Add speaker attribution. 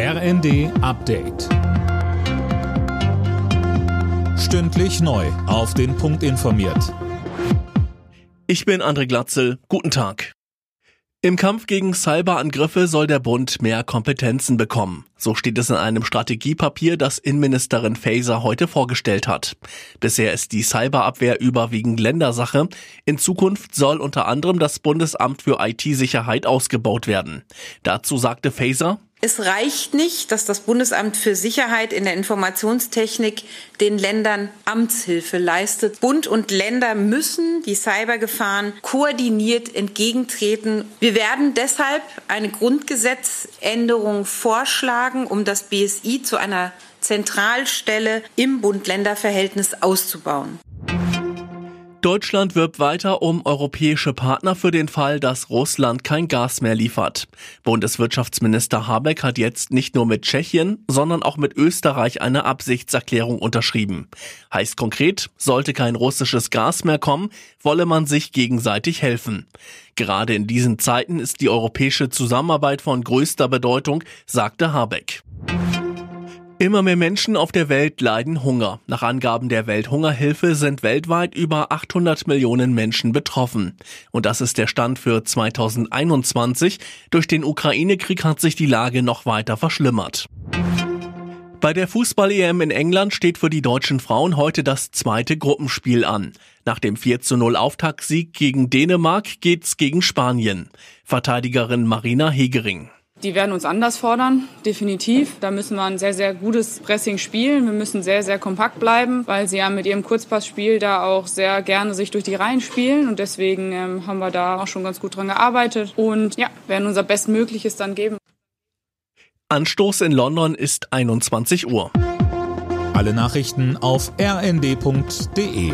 Speaker 1: RND Update. Stündlich neu. Auf den Punkt informiert.
Speaker 2: Ich bin André Glatzel. Guten Tag. Im Kampf gegen Cyberangriffe soll der Bund mehr Kompetenzen bekommen. So steht es in einem Strategiepapier, das Innenministerin Faeser heute vorgestellt hat. Bisher ist die Cyberabwehr überwiegend Ländersache. In Zukunft soll unter anderem das Bundesamt für IT-Sicherheit ausgebaut werden. Dazu sagte Faeser,
Speaker 3: es reicht nicht, dass das Bundesamt für Sicherheit in der Informationstechnik den Ländern Amtshilfe leistet. Bund und Länder müssen die Cybergefahren koordiniert entgegentreten. Wir werden deshalb eine Grundgesetzänderung vorschlagen, um das BSI zu einer Zentralstelle im Bund-Länder-Verhältnis auszubauen.
Speaker 2: Deutschland wirbt weiter um europäische Partner für den Fall, dass Russland kein Gas mehr liefert. Bundeswirtschaftsminister Habeck hat jetzt nicht nur mit Tschechien, sondern auch mit Österreich eine Absichtserklärung unterschrieben. Heißt konkret, sollte kein russisches Gas mehr kommen, wolle man sich gegenseitig helfen. Gerade in diesen Zeiten ist die europäische Zusammenarbeit von größter Bedeutung, sagte Habeck. Immer mehr Menschen auf der Welt leiden Hunger. Nach Angaben der Welthungerhilfe sind weltweit über 800 Millionen Menschen betroffen. Und das ist der Stand für 2021. Durch den Ukraine-Krieg hat sich die Lage noch weiter verschlimmert. Bei der Fußball-EM in England steht für die deutschen Frauen heute das zweite Gruppenspiel an. Nach dem 4 zu 0 Auftaktsieg gegen Dänemark geht's gegen Spanien. Verteidigerin Marina Hegering.
Speaker 4: Die werden uns anders fordern, definitiv. Da müssen wir ein sehr, sehr gutes Pressing spielen. Wir müssen sehr, sehr kompakt bleiben, weil sie ja mit ihrem Kurzpassspiel da auch sehr gerne sich durch die Reihen spielen. Und deswegen ähm, haben wir da auch schon ganz gut dran gearbeitet und ja, werden unser Bestmögliches dann geben.
Speaker 2: Anstoß in London ist 21 Uhr.
Speaker 1: Alle Nachrichten auf rnd.de